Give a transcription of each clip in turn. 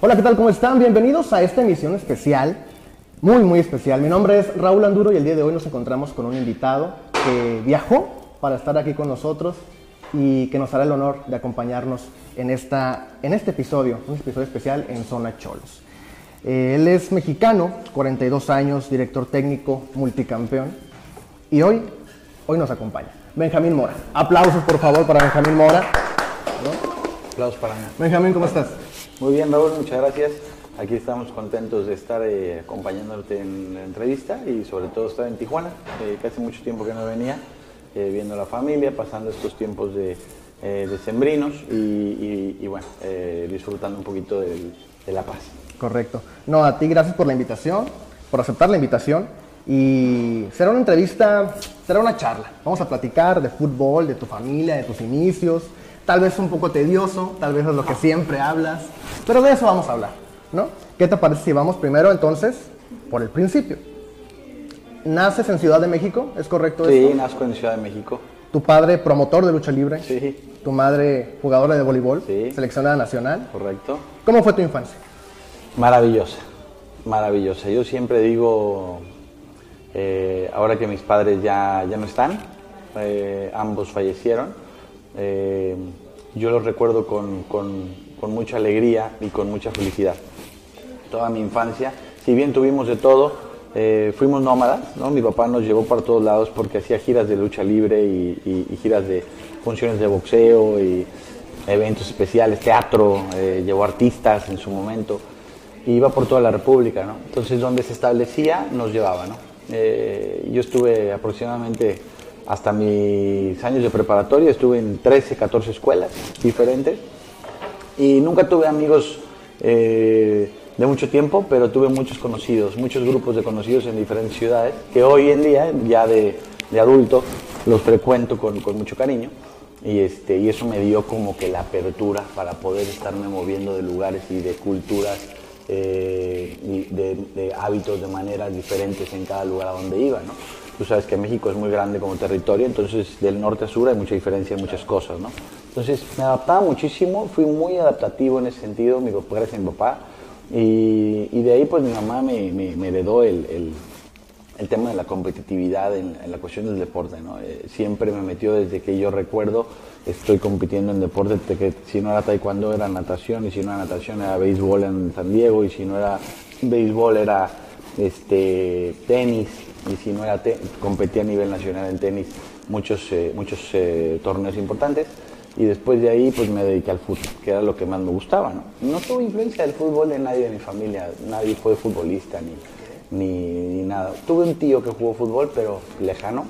Hola, ¿qué tal? ¿Cómo están? Bienvenidos a esta emisión especial, muy, muy especial. Mi nombre es Raúl Anduro y el día de hoy nos encontramos con un invitado que viajó para estar aquí con nosotros y que nos hará el honor de acompañarnos en, esta, en este episodio, un episodio especial en Zona Cholos. Eh, él es mexicano, 42 años, director técnico, multicampeón y hoy, hoy nos acompaña. Benjamín Mora. Aplausos por favor para Benjamín Mora. Aplausos para mí. Benjamín, ¿cómo estás? Muy bien, Raúl, muchas gracias. Aquí estamos contentos de estar eh, acompañándote en la entrevista y sobre todo estar en Tijuana, eh, que hace mucho tiempo que no venía, eh, viendo a la familia, pasando estos tiempos de, eh, decembrinos y, y- y, bueno, eh, disfrutando un poquito del- de la paz. Correcto. No, a ti gracias por la invitación, por aceptar la invitación. Y será una entrevista, será una charla. Vamos a platicar de fútbol, de tu familia, de tus inicios. Tal vez un poco tedioso, tal vez es lo que siempre hablas. Pero de eso vamos a hablar, ¿no? ¿Qué te parece si vamos primero entonces por el principio? Naces en Ciudad de México, ¿es correcto Sí, esto? nazco en Ciudad de México. Tu padre promotor de lucha libre. Sí, Tu madre jugadora de voleibol, Sí. seleccionada nacional. correcto. ¿Cómo fue tu infancia? Maravillosa, maravillosa. Yo siempre digo, eh, ahora que mis padres ya, ya no están, eh, ambos fallecieron, eh, yo los recuerdo con, con- mucha alegría y con mucha felicidad. Toda mi infancia, si bien tuvimos de todo, eh, fuimos nómadas, ¿no? Mi papá nos llevó para todos lados porque hacía giras de lucha libre y, giras de funciones de boxeo y eventos especiales, teatro, eh, llevó artistas en su momento y iba por toda la República, ¿no? Entonces, donde se establecía, nos llevaba, ¿no? Yo estuve aproximadamente hasta mis años de preparatoria, estuve en 13, 14 escuelas diferentes y nunca tuve amigos eh, de mucho tiempo, pero tuve muchos conocidos, muchos grupos de conocidos en diferentes ciudades, que hoy en día, ya de, de adulto, los frecuento con, con mucho cariño. Y, este, y eso me dio como que la apertura para poder estarme moviendo de lugares y de culturas eh, y de, de hábitos, de maneras diferentes en cada lugar a donde iba. ¿no? Tú sabes que México es muy grande como territorio, entonces del norte a sur hay mucha diferencia en muchas cosas. ¿no? Entonces me adaptaba muchísimo, fui muy adaptativo en ese sentido, mi papá, mi papá. Y, y de ahí pues mi mamá me, me- me heredó el, el- el tema de la competitividad en, la cuestión del deporte. ¿no? Eh, siempre me metió desde que yo recuerdo, estoy compitiendo en deporte, de que si no era taekwondo era natación, y si no era natación era béisbol en San Diego, y si no era béisbol era este, tenis, y si no era competía a nivel nacional en tenis, muchos, eh, muchos eh, torneos importantes. Y después de ahí pues me dediqué al fútbol, que era lo que más me gustaba. No, no tuve influencia del fútbol de nadie de mi familia, nadie fue futbolista ni, ni nada. Tuve un tío que jugó fútbol, pero lejano.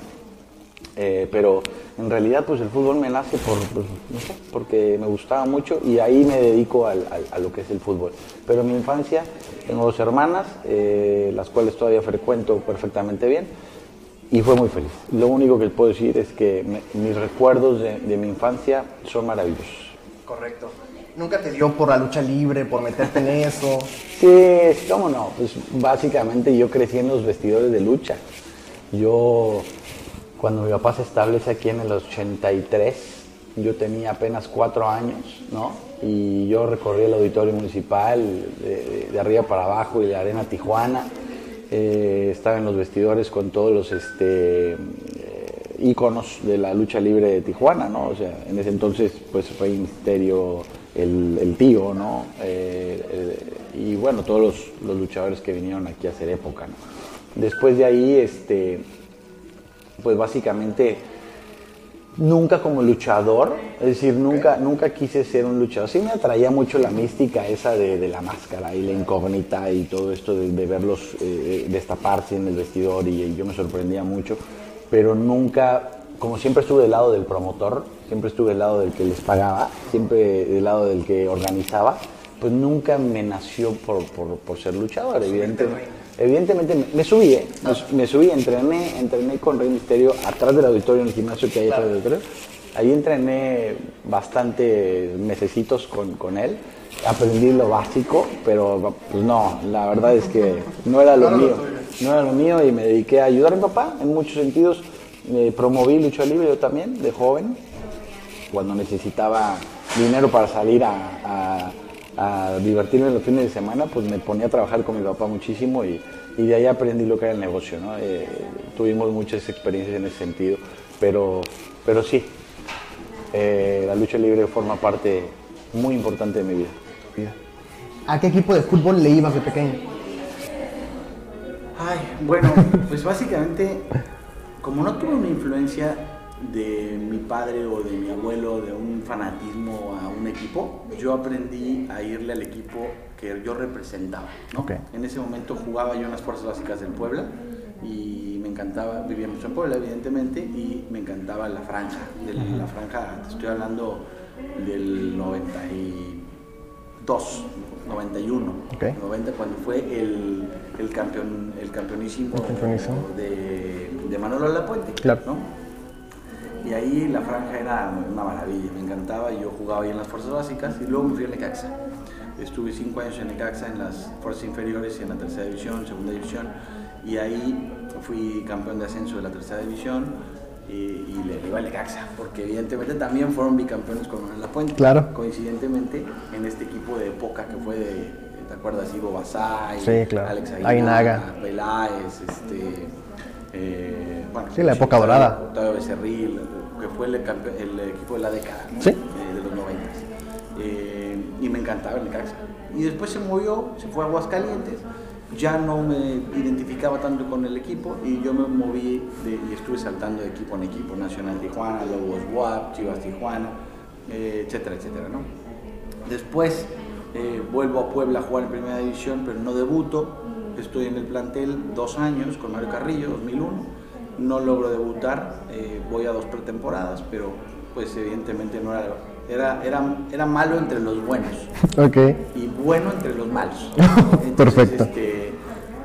Eh, pero en realidad pues el fútbol me nace por, pues, no sé, porque me gustaba mucho y ahí me dedico al- al- a lo que es el fútbol. Pero en mi infancia tengo dos hermanas, eh, las cuales todavía frecuento perfectamente bien y fue muy feliz. Lo único que puedo decir es que me- mis recuerdos de, de mi infancia son maravillosos. Correcto. ¿Nunca te dio por la lucha libre, por meterte en eso? Sí, sí, cómo no. Pues básicamente yo crecí en los vestidores de lucha. Yo, cuando mi papá se establece aquí en el 83, yo tenía apenas cuatro años, ¿no? Y yo recorrí el auditorio municipal de, arriba para abajo y de Arena Tijuana. Eh, estaba en los vestidores con todos los este, eh, íconos de la lucha libre de Tijuana, ¿no? O sea, en ese entonces, pues fue Misterio, el, el tío, ¿no? Eh, eh, y bueno, todos los, los luchadores que vinieron aquí a hacer época, ¿no? Después de ahí, este, pues básicamente nunca como luchador, es decir, nunca, nunca quise ser un luchador. Sí me atraía mucho la mística esa de, de la máscara y la incógnita y todo esto de, de verlos eh, destaparse en el vestidor y, y yo me sorprendía mucho, pero nunca, como siempre estuve del lado del promotor, siempre estuve del lado del que les pagaba, siempre del lado del que organizaba, pues nunca me nació por, por, por ser luchador, evidentemente. Evidentemente me, me subí, ¿eh? me, me subí, entrené, entrené con Rey Misterio atrás del auditorio, en el gimnasio que hay atrás del auditorio. Ahí entrené bastante mesecitos con, con él. Aprendí lo básico, pero pues no, la verdad es que no era lo mío. No era lo mío y me dediqué a ayudar a mi papá en muchos sentidos. Eh, promoví lucha libre yo también, de joven, cuando necesitaba dinero para salir a, a- a divertirme los fines de semana, pues me ponía a trabajar con mi papá muchísimo y, y de ahí aprendí lo que era el negocio. ¿no? Eh, tuvimos muchas experiencias en ese sentido, pero, pero sí, eh, la lucha libre forma parte muy importante de mi vida. ¿A qué equipo de fútbol le ibas de pequeño? Ay, bueno, pues básicamente, como no tuve una influencia de mi padre o de mi abuelo de un fanatismo a un equipo, yo aprendí a irle al equipo que yo representaba. En ese momento jugaba yo en las Fuerzas Básicas del Puebla y me encantaba, vivía mucho en Puebla evidentemente, y me encantaba la franja, de la franja, te estoy hablando del 92, 91, Ok. 90 cuando fue el, el, campeón, el campeonísimo, El campeonísimo. De, de Manolo Lapuente, Claro. ¿no? Y ahí la franja era una maravilla, me encantaba, yo jugaba ahí en las fuerzas básicas y luego me fui a Necaxa. Estuve cinco años en Necaxa en las fuerzas inferiores y en la tercera división, segunda división, y ahí fui campeón de ascenso de la tercera división y, y le iba a Necaxa, porque evidentemente también fueron bicampeones con Manuel Lapuente. Claro. Coincidentemente en este equipo de época que fue de, ¿te acuerdas? Ivo Basay, Sí, claro. Alex Aguinaga. Aguinaga, Peláez, este... eh, bueno, Sí, la época dorada. Octavio Becerril, que fue el, equipo de la década, ¿no? Sí. Eh, de los 90. Eh, y me encantaba el Necaxa. Y después se movió, se fue a Aguascalientes, ya no me identificaba tanto con el equipo y yo me moví de- y estuve saltando de equipo en equipo, Nacional Tijuana, Lobos WAP, Chivas Tijuana, eh, etcétera, etcétera, ¿no? Después eh, vuelvo a Puebla a jugar en primera división, pero no debuto. Estoy en el plantel dos años con Mario Carrillo, 2001. No logro debutar, eh, voy a dos pretemporadas, pero pues evidentemente no era, era, era, era malo entre los buenos Ok. y bueno entre los malos. Entonces, Perfecto. este,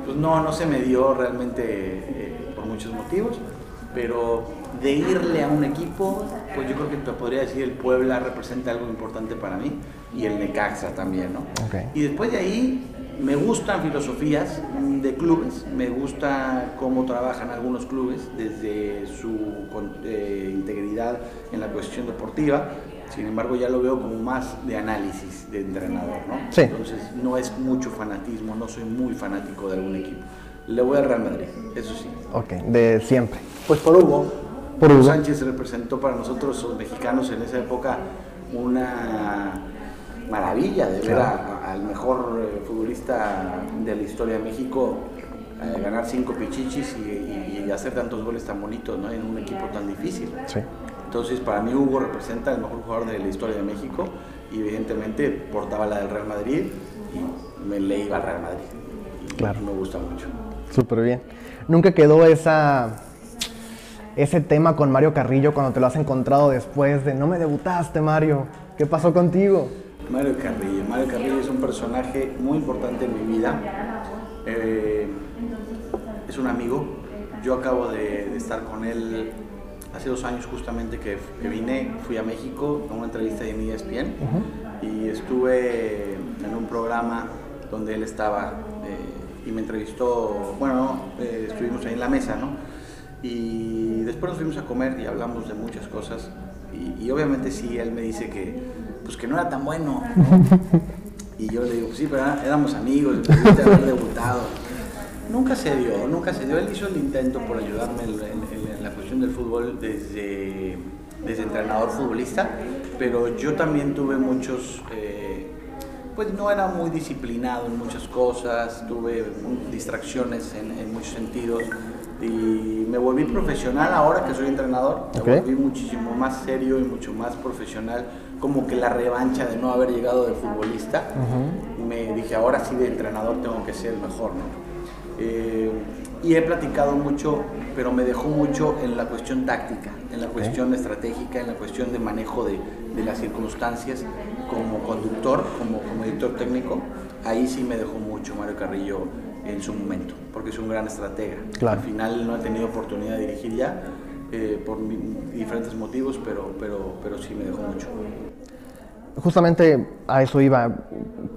pues no, no se me dio realmente eh, por muchos motivos, pero de irle a un equipo, pues yo creo que te podría decir el Puebla representa algo importante para mí y el Necaxa también, ¿no? Ok. Y después de ahí me gustan filosofías de clubes, me gusta cómo trabajan algunos clubes desde su eh, integridad en la cuestión deportiva. Sin embargo, ya lo veo como más de análisis de entrenador, ¿no? Sí. Entonces, no es mucho fanatismo, no soy muy fanático de algún equipo. Le voy al Real Madrid, eso sí. Ok, de siempre. Pues por Hugo. Por Hugo. Sánchez representó para nosotros los mexicanos en esa época una maravilla de ver al mejor eh, futbolista de la historia de México eh, ganar cinco pichichis y, y- y hacer tantos goles tan bonitos ¿no? en un equipo tan difícil. Sí. Entonces, para mí Hugo representa el mejor jugador de la historia de México y evidentemente portaba la del Real Madrid y me le iba al Real Madrid. Y Claro. me gusta mucho. Súper bien. Nunca quedó esa ese tema con Mario Carrillo cuando te lo has encontrado después de no me debutaste, Mario. ¿Qué pasó contigo? Mario Carrillo. Mario Carrillo es un personaje muy importante en mi vida. Eh, es un amigo. Yo acabo de, de estar con él hace dos años justamente que, vine, fui a México a una entrevista en ESPN y estuve en un programa donde él estaba eh, y me entrevistó, bueno, eh, estuvimos ahí en la mesa, ¿no? Y después nos fuimos a comer y hablamos de muchas cosas y, y obviamente sí, él me dice que, pues que no era tan bueno, ¿no? Y yo le digo, pues sí, pero éramos amigos, debiste haber debutado. Nunca se dio, nunca se dio. Él hizo el intento por ayudarme en, en- en la cuestión del fútbol desde, desde entrenador futbolista, pero yo también tuve muchos, eh, pues no era muy disciplinado en muchas cosas, tuve distracciones en, en muchos sentidos y me volví profesional ahora que soy entrenador, me volví muchísimo más serio y mucho más profesional, como que la revancha de no haber llegado de futbolista, me dije ahora sí de entrenador tengo que ser el mejor, ¿no? Eh, y he platicado mucho, pero me dejó mucho en la cuestión táctica, en la cuestión estratégica, en la cuestión de manejo de, de las circunstancias como conductor, como, como director técnico. Ahí sí me dejó mucho Mario Carrillo en su momento, porque es un gran estratega. Claro. Al final no he tenido oportunidad de dirigir ya eh, por diferentes motivos, pero, pero, pero sí me dejó mucho. Justamente a eso iba.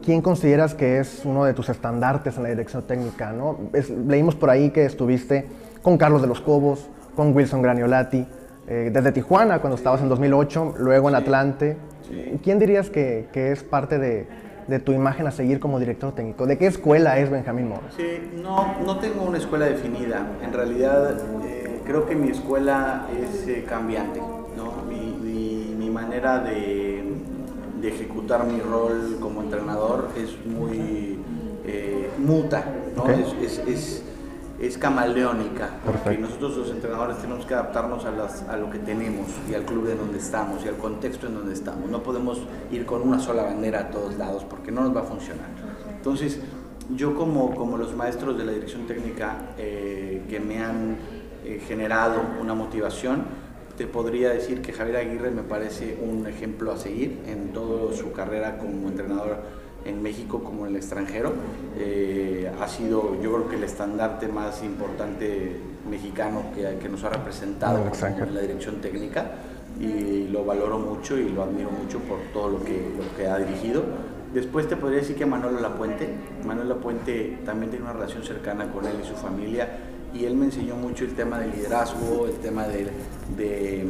¿Quién consideras que es uno de tus estandartes en la dirección técnica? ¿no? Es- leímos por ahí que estuviste con Carlos de los Cobos, con Wilson Graniolati, eh, desde Tijuana cuando estabas en 2008, luego en Atlante. ¿Quién dirías que, que es parte de, de tu imagen a seguir como director técnico? ¿De qué escuela es Benjamín Moro? Sí, no, no tengo una escuela definida. En realidad, eh, creo que mi escuela es eh, cambiante. ¿no? Mi, mi, manera de, de, ejecutar mi rol como entrenador es muy eh, muta. ¿no? Es, es, es camaleónica, porque nosotros los entrenadores tenemos que adaptarnos a, las, a, lo que tenemos y al club en donde estamos y al contexto en donde estamos. No podemos ir con una sola bandera a todos lados porque no nos va a funcionar. Entonces, yo como, como los maestros de la dirección técnica eh, que me han eh, generado una motivación, te podría decir que Javier Aguirre me parece un ejemplo a seguir en toda su carrera como entrenador en México como en el extranjero. Eh, ha sido yo creo que el estandarte más importante mexicano que, que nos ha representado en la dirección técnica y lo valoro mucho y lo admiro mucho por todo lo que, lo que ha dirigido. Después te podría decir que Manuel Lapuente, Manuel Lapuente también tiene una relación cercana con él y su familia y él me enseñó mucho el tema del liderazgo, el tema de, de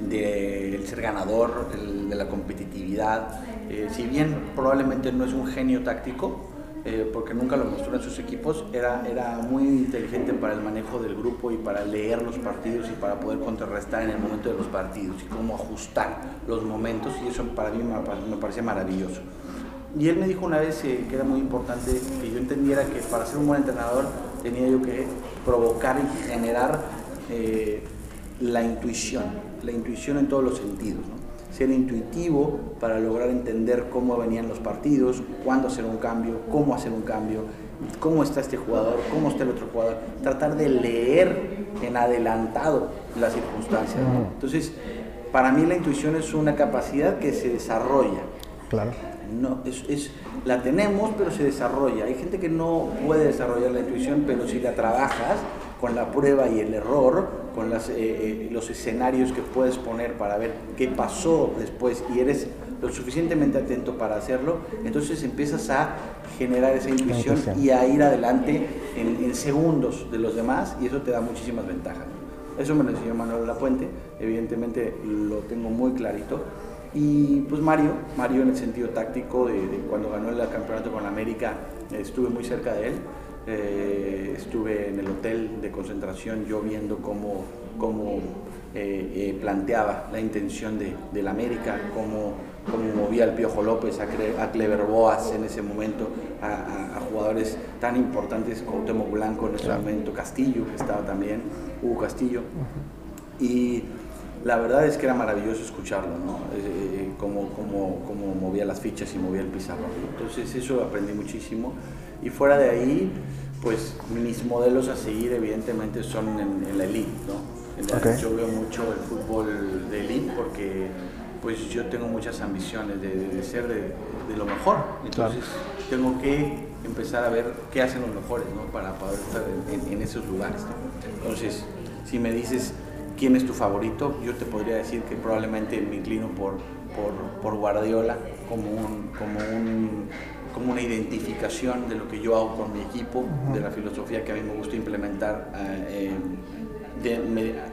del ser ganador, de la competitividad. Eh, si bien probablemente no es un genio táctico, eh, porque nunca lo mostró en sus equipos, era, era muy inteligente para el manejo del grupo y para leer los partidos y para poder contrarrestar en el momento de los partidos y cómo ajustar los momentos y eso para mí me, parecía maravilloso. Y él me dijo una vez eh, que era muy importante que yo entendiera que para ser un buen entrenador tenía yo que provocar y generar la intuición, la intuición en todos los sentidos. Ser intuitivo para lograr entender cómo venían los partidos, cuándo hacer un cambio, cómo hacer un cambio, cómo está este jugador, cómo está el otro jugador. Tratar de leer en adelantado las circunstancias. Entonces, para mí la intuición es una capacidad que se desarrolla. Claro. No, es, es, la tenemos, pero se desarrolla. Hay gente que no puede desarrollar la intuición, pero si la trabajas, con la prueba y el error, con las, eh, eh, los escenarios que puedes poner para ver qué pasó después y eres lo suficientemente atento para hacerlo, entonces empiezas a generar esa intuición y a ir adelante en, segundos de los demás y eso te da muchísimas ventajas. Eso me lo enseñó Manuel Lapuente, evidentemente lo tengo muy clarito. Y pues Mario, Mario en el sentido táctico, de, de cuando ganó el campeonato con América, estuve muy cerca de él. Eh, estuve en el hotel de concentración yo viendo cómo, cómo eh, eh, planteaba la intención de, del América, cómo, cómo, movía el Piojo López a, a Clever Boas en ese momento, a, jugadores tan importantes como Temo Blanco en ese momento, Castillo, que estaba también, Hugo Castillo. Y la verdad es que era maravilloso escucharlo, ¿no? cómo, cómo, cómo, movía las fichas y movía el pizarro. Entonces eso aprendí muchísimo. Y fuera de ahí, pues mis modelos a seguir evidentemente son en, la elite, ¿no? Yo veo mucho el fútbol de elite porque pues yo tengo muchas ambiciones de, ser de, lo mejor, entonces tengo que empezar a ver qué hacen los mejores, ¿no? Para poder estar en, esos lugares, Entonces, si me dices quién es tu favorito, yo te podría decir que probablemente me inclino por, por, por Guardiola como un, como un como una identificación de lo que yo hago con mi equipo, de la filosofía que a mí me gusta implementar eh,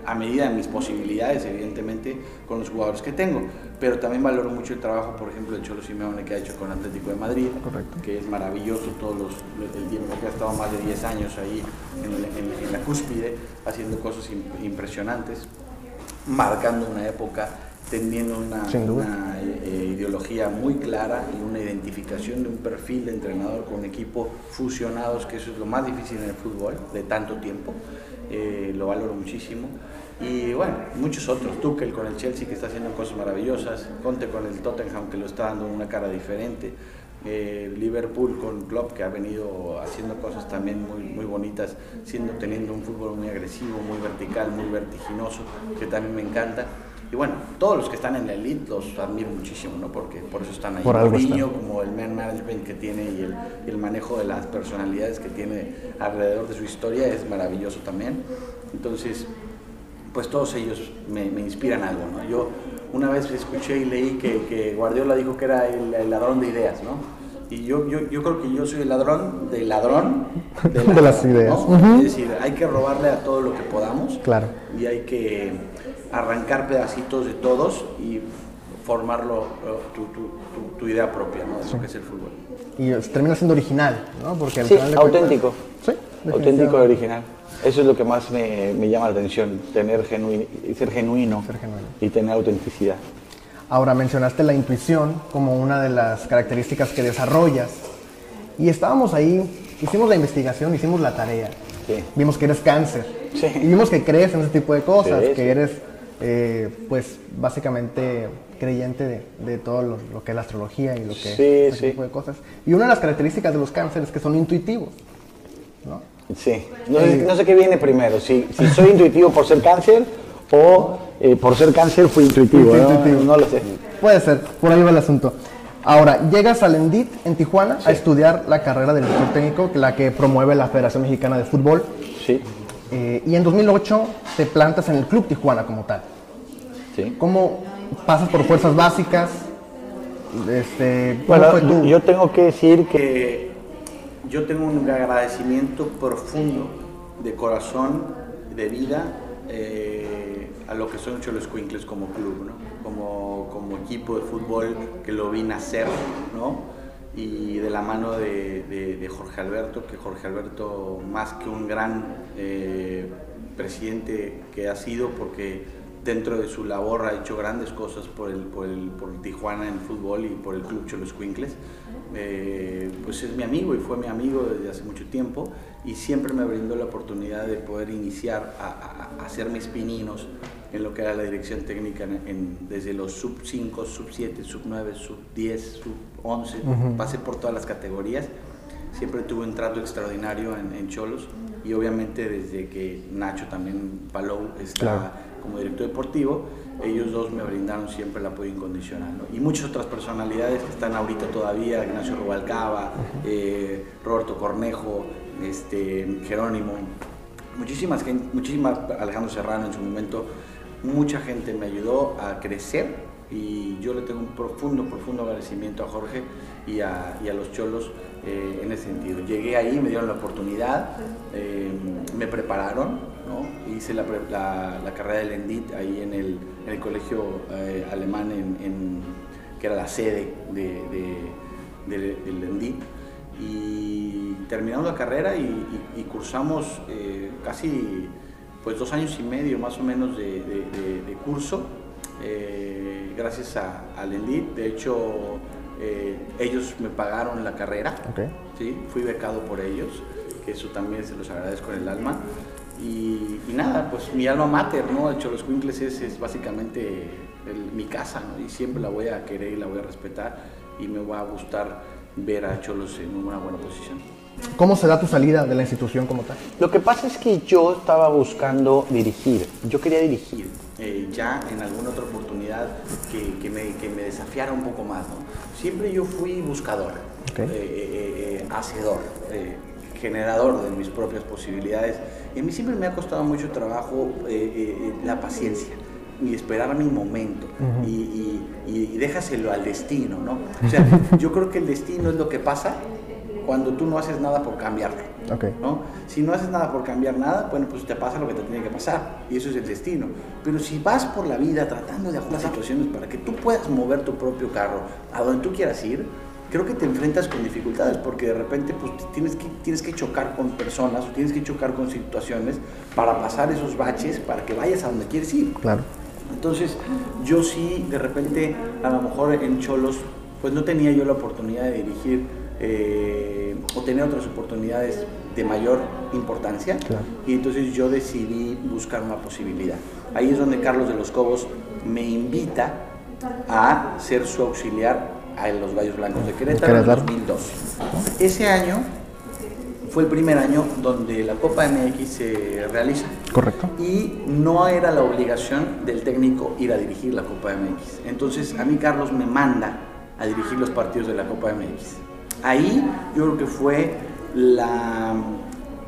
a medida de mis posibilidades, evidentemente, con los jugadores que tengo. Pero también valoro mucho el trabajo, por ejemplo, de Cholo Simeone que ha hecho con Atlético de Madrid, que es maravilloso todo los, el tiempo que ha estado más de 10 años ahí en, en la cúspide, haciendo cosas impresionantes, marcando una época teniendo una, eh, ideología muy clara y una identificación de un perfil de entrenador con equipo fusionados, que eso es lo más difícil en el fútbol de tanto tiempo. Eh, lo valoro muchísimo. Y bueno, muchos otros, Tuchel con el Chelsea que está haciendo cosas maravillosas, Conte con el Tottenham que lo está dando una cara diferente, eh, Liverpool con Klopp que ha venido haciendo cosas también muy, muy bonitas, siendo teniendo un fútbol muy agresivo, muy vertical, muy vertiginoso, que también me encanta. Y bueno, todos los que están en la elite los admiro muchísimo, ¿no? Porque por eso están ahí. Por niño, como el man management que tiene y el, el, manejo de las personalidades que tiene alrededor de su historia es maravilloso también. Entonces, pues todos ellos me, me inspiran algo, ¿no? Yo una vez escuché y leí que, que Guardiola dijo que era el, ladrón de ideas, ¿no? Y yo, yo, yo, creo que yo soy el ladrón del ladrón de, las ideas. Es decir, hay que robarle a todo lo que podamos. Claro. Y hay que arrancar pedacitos de todos y formarlo, eh, tu, tu- tu- tu idea propia, ¿no? De lo que es el fútbol. Y eh, termina siendo original, ¿no? Porque al Sí, final auténtico. cuentas- Sí, Auténtico y original. Eso es lo que más me, me llama la atención, tener ser genuino, Ser genuino. y tener autenticidad. Ahora mencionaste la intuición como una de las características que desarrollas. Y estábamos ahí, hicimos la investigación, hicimos la tarea. Sí. Vimos que eres cáncer. Sí. Y vimos que crees en ese tipo de cosas, Sí, que sí. eres, eh, pues, básicamente creyente de, de todo lo, lo que es la astrología y lo que Sí, ese sí. tipo de cosas. Y una de las características de los cánceres es que son intuitivos. ¿no? Sí, no sé, no sé qué viene primero, si, si soy intuitivo por ser cáncer o eh, por ser cáncer fui intuitivo, Fuiste ¿no? intuitivo. No lo sé. Puede ser, por ahí va el asunto. Ahora, llegas al ENDIT en Tijuana a estudiar la carrera de director técnico, la que promueve la Federación Mexicana de Fútbol. Sí, Eh, y en 2008 te plantas en el Club Tijuana como tal. sí. ¿Cómo pasas por fuerzas básicas? Este, ¿Cómo Bueno, fue tu- yo tengo que decir que que yo tengo un agradecimiento profundo de corazón, de vida, eh, a lo que son Cholos Quincles como club, ¿no? como, como equipo de fútbol que lo vi nacer, ¿no? Y de la mano de, de- de Jorge Alberto, que Jorge Alberto, más que un gran eh, presidente que ha sido, porque dentro de su labor ha hecho grandes cosas por el, por el, por Tijuana en fútbol y por el Club Cholos Quincles, eh, pues es mi amigo y fue mi amigo desde hace mucho tiempo y siempre me brindó la oportunidad de poder iniciar a, a- a hacer mis pininos en lo que era la dirección técnica en- en- desde los sub 5, sub 7, sub 9, sub 10, sub 11, pasé por todas las categorías, siempre tuve un trato extraordinario en, en Cholos y obviamente desde que Nacho también Palou está Claro. como director deportivo, ellos dos me brindaron siempre el apoyo incondicional. ¿no? Y muchas otras personalidades que están ahorita todavía, Ignacio Rubalcaba, eh, Roberto Cornejo, este, Jerónimo, muchísimas muchísimas, Alejandro Serrano en su momento, mucha gente me ayudó a crecer y yo le tengo un profundo, profundo agradecimiento a Jorge y a, los cholos eh, en ese sentido. Llegué ahí, me dieron la oportunidad, eh, me prepararon, ¿no? hice la, carrera del ENDIT ahí en el, colegio eh, alemán, en, que era la sede de, de- del- ENDIT. Y terminamos la carrera y, cursamos casi pues dos años y medio más o menos de, de- de- de curso, eh, gracias a, al ENDIT. De hecho, eh, ellos me pagaron la carrera. ¿sí? Fui becado por ellos, que eso también se los agradezco en el alma. Y, y nada, pues mi alma mater, ¿no? El Cholos Quincles es, es básicamente el- mi casa, ¿no? Y siempre la voy a querer y la voy a respetar y me va a gustar ver a Cholos en una buena posición. ¿Cómo se da tu salida de la institución como tal? lo que pasa es que yo estaba buscando dirigir, yo quería dirigir. eh, ya en alguna otra oportunidad que, que me, que me desafiara un poco más. ¿no? Siempre yo fui buscador, Ok. eh, eh, eh, hacedor, eh, generador de mis propias posibilidades. Y a mí siempre me ha costado mucho trabajo la paciencia y esperar mi momento y, y- y- y déjaselo al destino, ¿no? O sea, yo creo que el destino es lo que pasa cuando tú no haces nada por cambiarlo. Ok. ¿no? Si no haces nada por cambiar nada, bueno, pues te pasa lo que te tiene que pasar y eso es el destino. Pero si vas por la vida tratando de ajustar situaciones para que tú puedas mover tu propio carro a donde tú quieras ir, creo que te enfrentas con dificultades porque de repente pues tienes que, tienes que chocar con personas o tienes que chocar con situaciones para pasar esos baches para que vayas a donde quieres ir. Claro. Entonces, yo sí, de repente, a lo mejor en Cholos, pues no tenía yo la oportunidad de dirigir eh, o tener otras oportunidades de mayor importancia. Claro. Y entonces yo decidí buscar una posibilidad. Ahí es donde Carlos de los Cobos me invita a ser su auxiliar a los Gallos Blancos de Querétaro en Querétaro. 2012. Ese año fue el primer año donde la Copa MX se realiza Correcto. y no era la obligación del técnico ir a dirigir la Copa MX. Entonces a mí Carlos me manda a dirigir los partidos de la Copa MX. Ahí yo creo que fue la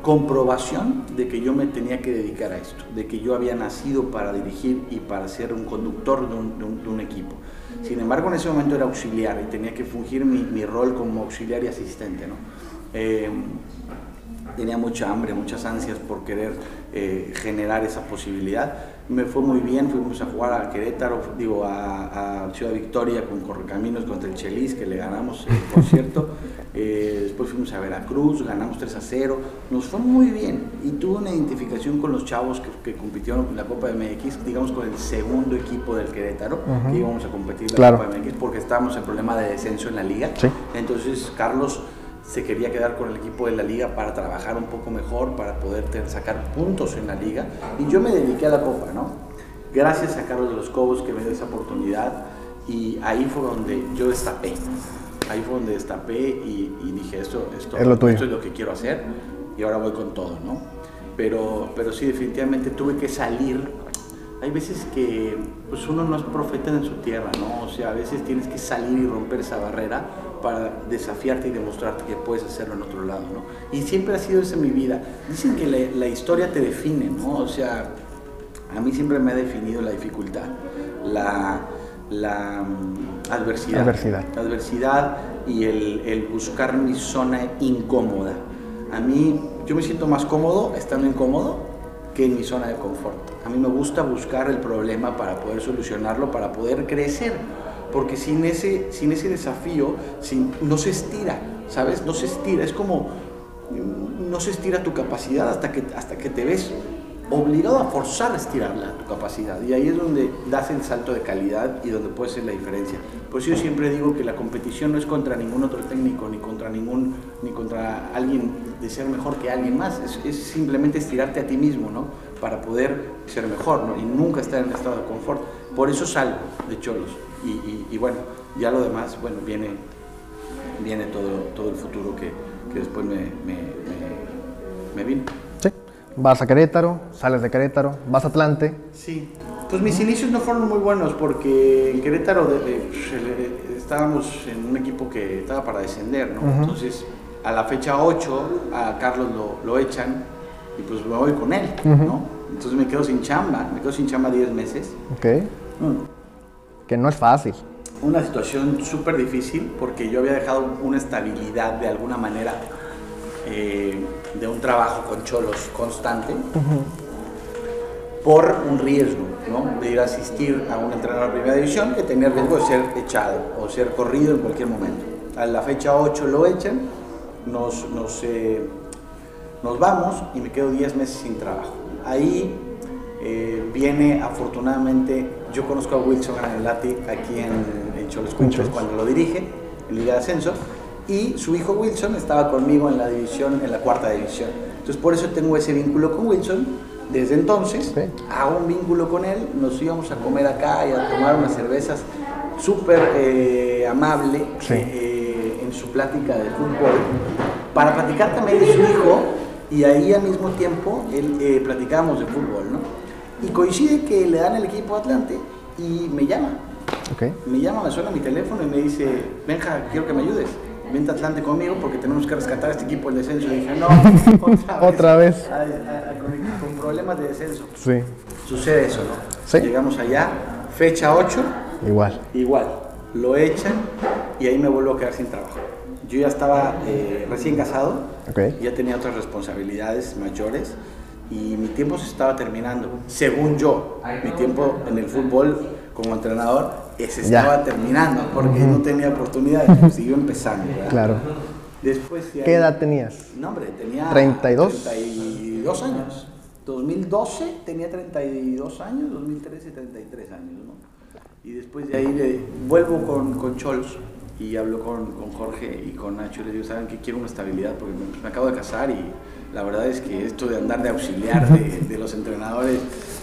comprobación de que yo me tenía que dedicar a esto, de que yo había nacido para dirigir y para ser un conductor de un, equipo. Sin embargo, en ese momento era auxiliar y tenía que fungir mi, rol como auxiliar y asistente. Eh, tenía mucha hambre, muchas ansias por querer eh, generar esa posibilidad me fue muy bien, fuimos a jugar a Querétaro, digo, a, a Ciudad Victoria con Correcaminos contra el Chelis, que le ganamos, eh, por cierto. Eh, después fuimos a Veracruz, ganamos 3 a 0, nos fue muy bien y tuve una identificación con los chavos que, que compitieron en la Copa MX, digamos con el segundo equipo del Querétaro, que íbamos a competir en la Copa MX porque estábamos en problema de descenso en la liga. Sí. Entonces Carlos se quería quedar con el equipo de la liga para trabajar un poco mejor, para poder sacar puntos en la liga. Y yo me dediqué a la Copa, ¿no? Gracias a Carlos de los Cobos que me dio esa oportunidad y ahí fue donde yo destapé. Ahí fue donde destapé y, y dije, esto, esto, Es lo esto es lo que quiero hacer y ahora voy con todo, ¿no? Pero, pero sí, definitivamente tuve que salir. Hay veces que pues uno no es profeta en su tierra, ¿no? O sea, a veces tienes que salir y romper esa barrera para desafiarte y demostrarte que puedes hacerlo en otro lado, ¿no? Y siempre ha sido eso en mi vida. Dicen que la, la historia te define, ¿no? O sea, a mí siempre me ha definido la dificultad, la, la mm, adversidad. Adversidad. La adversidad y el, el buscar mi zona incómoda. A mí, yo me siento más cómodo estando incómodo que en mi zona de confort. A mí me gusta buscar el problema para poder solucionarlo, para poder crecer. Porque sin ese, sin ese desafío sin, no se estira, ¿sabes? No se estira. Es como, mm, no se estira tu capacidad hasta que, hasta que te ves obligado a forzar a estirarla tu capacidad. Y ahí es donde das el salto de calidad y donde puede ser la diferencia. Por eso yo siempre digo que la competición no es contra ningún otro técnico, ni contra ningún, ni contra alguien de ser mejor que alguien más. Es, es simplemente estirarte a ti mismo, ¿no? Para poder ser mejor, ¿no? Y nunca estar en estado de confort. Por eso salgo de Cholos. Y, y, y bueno, ya lo demás, bueno, viene, viene todo, todo el futuro que, que después me, me, me, me vino. Sí. Vas a Querétaro, sales de Querétaro, vas a Atlante. Sí, pues mis inicios no fueron muy buenos porque en Querétaro de- de- se- estábamos en un equipo que estaba para descender, ¿no? Entonces, a la fecha 8, a Carlos lo, lo echan y pues me voy con él, ¿no? Entonces me quedo sin chamba, me quedo sin chamba 10 meses. Ok. Que no es fácil. Una situación súper difícil porque yo había dejado una estabilidad de alguna manera eh, de un trabajo con cholos constante por un riesgo, ¿no? De ir a asistir a un entrenador de primera división que tenía riesgo de ser echado o ser corrido en cualquier momento. A la fecha 8 lo echan, nos, nos, eh, nos vamos y me quedo 10 meses sin trabajo. Ahí eh, viene afortunadamente, yo conozco a Wilson Granelati aquí en, en Cholos Cholos. cuando lo dirige en Liga de Ascenso y su hijo Wilson estaba conmigo en la división, en la cuarta división. Entonces por eso tengo ese vínculo con Wilson. Desde entonces hago un vínculo con él, nos íbamos a comer acá y a tomar unas cervezas súper eh, amable Sí. eh, en su plática de fútbol para platicar también de su hijo y ahí al mismo tiempo él, platicábamos de fútbol, ¿no? Y coincide que le dan el equipo Atlante y me llama. Ok. Me llama, me suena mi teléfono y me dice, Benja, quiero que me ayudes. Vente a Atlante conmigo porque tenemos que rescatar a este equipo del descenso. Y dije, no, otra vez. Otra vez. A- a- a- con, con problemas de descenso. Sí. Sucede eso, ¿no? Sí. Llegamos allá, fecha 8, Igual. igual, lo echan y ahí me vuelvo a quedar sin trabajo. Yo ya estaba eh, recién casado, Ok. ya tenía otras responsabilidades mayores y mi tiempo se estaba terminando. Según yo, mi tiempo en el fútbol como entrenador se Ya. estaba terminando porque no tenía oportunidades, pues, siguió empezando. ¿verdad? Claro. Después de ¿Qué edad tenías? no, hombre, tenía 32. 32 años. 2012 tenía 32 años, 2013 33 años, ¿no? Y después de ahí le- vuelvo con, con Chols y hablo con, con Jorge y con Nacho y les digo, ¿saben que quiero una estabilidad? Porque me, me acabo de casar y la verdad es que esto de andar de auxiliar de, de los entrenadores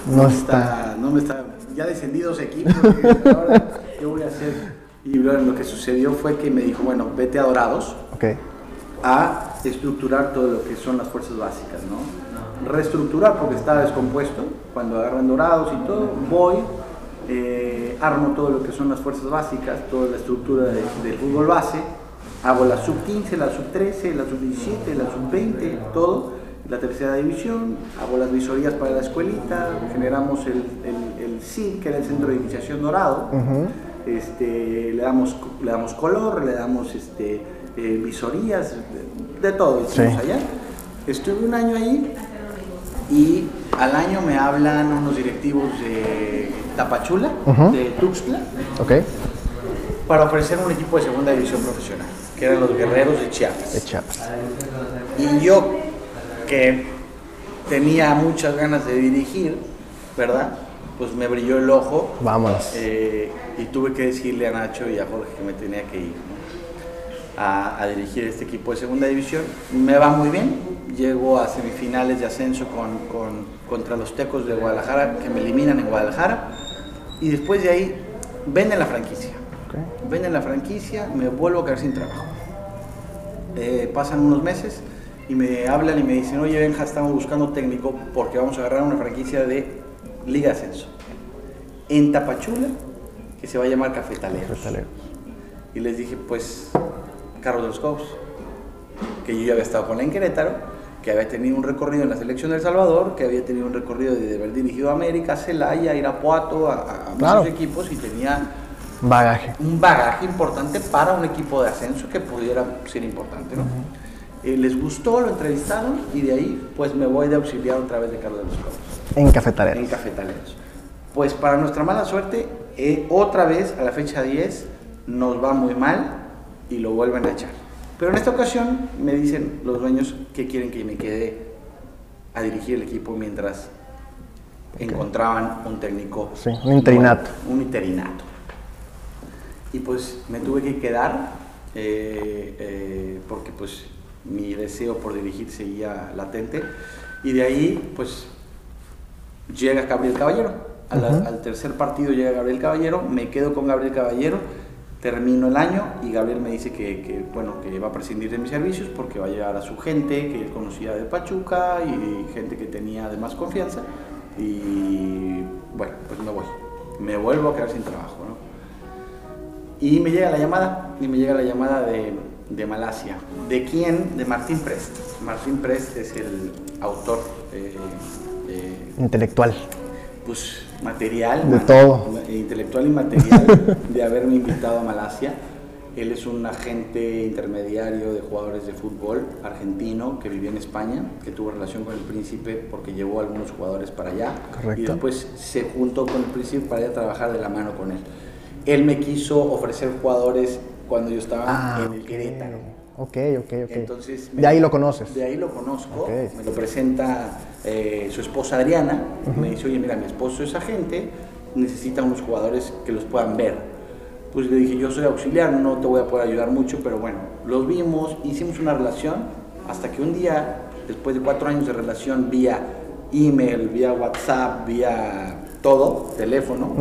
No está. no me está, ya descendidos equipos, ahora, ¿qué voy a hacer? Y bueno, lo que sucedió fue que me dijo, bueno, vete a Dorados, a estructurar todo lo que son las fuerzas básicas, ¿no? Reestructurar porque estaba descompuesto, cuando agarran dorados y todo, voy, eh, armo todo lo que son las fuerzas básicas, toda la estructura de- del fútbol base, hago la sub 15, la sub 13, la sub 17, la sub 20, todo, la tercera división, hago las visorías para la escuelita, generamos el, el, el CID, que era el Centro de Iniciación Dorado, este, le, damos, le damos color, le damos este, eh, visorías, de, de todo hicimos Sí. allá. Estuve un año ahí Y al año me hablan unos directivos de Tapachula, Ujú. de Tuxtla, para ofrecer un equipo de segunda división profesional, que eran los guerreros de Chiapas. de Chiapas. Y yo, que tenía muchas ganas de dirigir, ¿verdad? Pues me brilló el ojo Vámonos. eh, y tuve que decirle a Nacho y a Jorge que me tenía que ir ¿no? a, a dirigir este equipo de segunda división. Me va muy bien, llego a semifinales de ascenso con, con- contra los Tecos de Guadalajara, que me eliminan en Guadalajara, y después de ahí venden la franquicia. Venden la franquicia, me vuelvo a quedar sin trabajo. Eh, pasan unos meses y me hablan y me dicen, oye Benja, estamos buscando técnico porque vamos a agarrar una franquicia de Liga de Ascenso. En Tapachula, que se va a llamar Cafetaleros. Cafetaleros. Y les dije, pues, Carlos de los Cobos, que yo ya había estado con él en Querétaro, que había tenido un recorrido en la selección de El Salvador, que había tenido un recorrido de haber dirigido a América, Celaya, Irapuato, a, a- a muchos Claro. equipos y tenía Bagaje. un bagaje importante para un equipo de ascenso que pudiera ser importante, ¿no? Eh, les gustó, lo entrevistaron y de ahí pues me voy de auxiliar otra vez de Carlos de los Cobos En en Cafetaleros. Cafetaleros. Pues para nuestra mala suerte, eh, otra vez a la fecha 10 nos va muy mal y lo vuelven a echar. Pero en esta ocasión me dicen los dueños que quieren que me quede a dirigir el equipo mientras encontraban un técnico. Sí, un interinato. bueno, un interinato. Y pues me tuve que quedar eh, eh, porque pues mi deseo por dirigir seguía latente. Y de ahí pues llega Gabriel Caballero. A la- Ujú. Al tercer partido llega Gabriel Caballero, me quedo con Gabriel Caballero, termino el año y Gabriel me dice que, que, bueno, que va a prescindir de mis servicios porque va a llevar a su gente que él conocía de Pachuca y gente que tenía de más confianza. Y bueno, pues me voy. Me vuelvo a quedar sin trabajo, ¿no? Y me llega la llamada, y me llega la llamada de, de Malasia. ¿De quién? De Martín Prest. Martín Prest es el autor eh, eh, Intelectual. pues material, De todo. intelectual y material de haberme invitado a Malasia. Él es un agente intermediario de jugadores de fútbol argentino que vivía en España, que tuvo relación con el príncipe porque llevó a algunos jugadores para allá Correcto. y después se juntó con el príncipe para ir a trabajar de la mano con él. Él me quiso ofrecer jugadores cuando yo estaba en el. Querétaro. Ok, ok, ok. Entonces, de ahí lo conoces. De ahí lo conozco. Me lo presenta eh, su esposa Adriana. Me dice, oye, mira, mi esposo es agente, necesita unos jugadores que los puedan ver. Pues le dije, yo soy auxiliar, no te voy a poder ayudar mucho, pero bueno, los vimos, hicimos una relación, hasta que un día, después de cuatro años de relación vía email, vía WhatsApp, vía todo, teléfono.